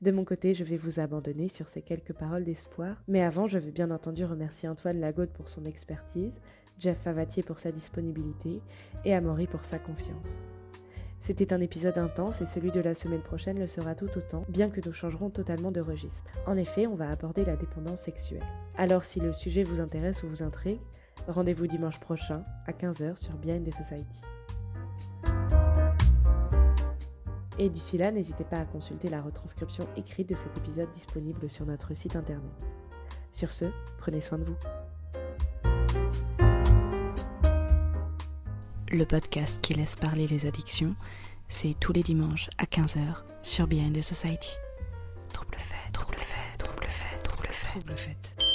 De mon côté, je vais vous abandonner sur ces quelques paroles d'espoir, mais avant, je veux bien entendu remercier Antoine Lagaude pour son expertise, Jeff Favatier pour sa disponibilité et Amaury pour sa confiance. C'était un épisode intense et celui de la semaine prochaine le sera tout autant, bien que nous changerons totalement de registre. En effet, on va aborder la dépendance sexuelle. Alors si le sujet vous intéresse ou vous intrigue, Rendez-vous dimanche prochain à 15h sur Behind the Society. Et d'ici là, n'hésitez pas à consulter la retranscription écrite de cet épisode disponible sur notre site internet. Sur ce, prenez soin de vous. Le podcast qui laisse parler les addictions, c'est tous les dimanches à 15h sur Behind the Society. Trouble fait, trouble fait, trouble fait, trouble fait. Trouble.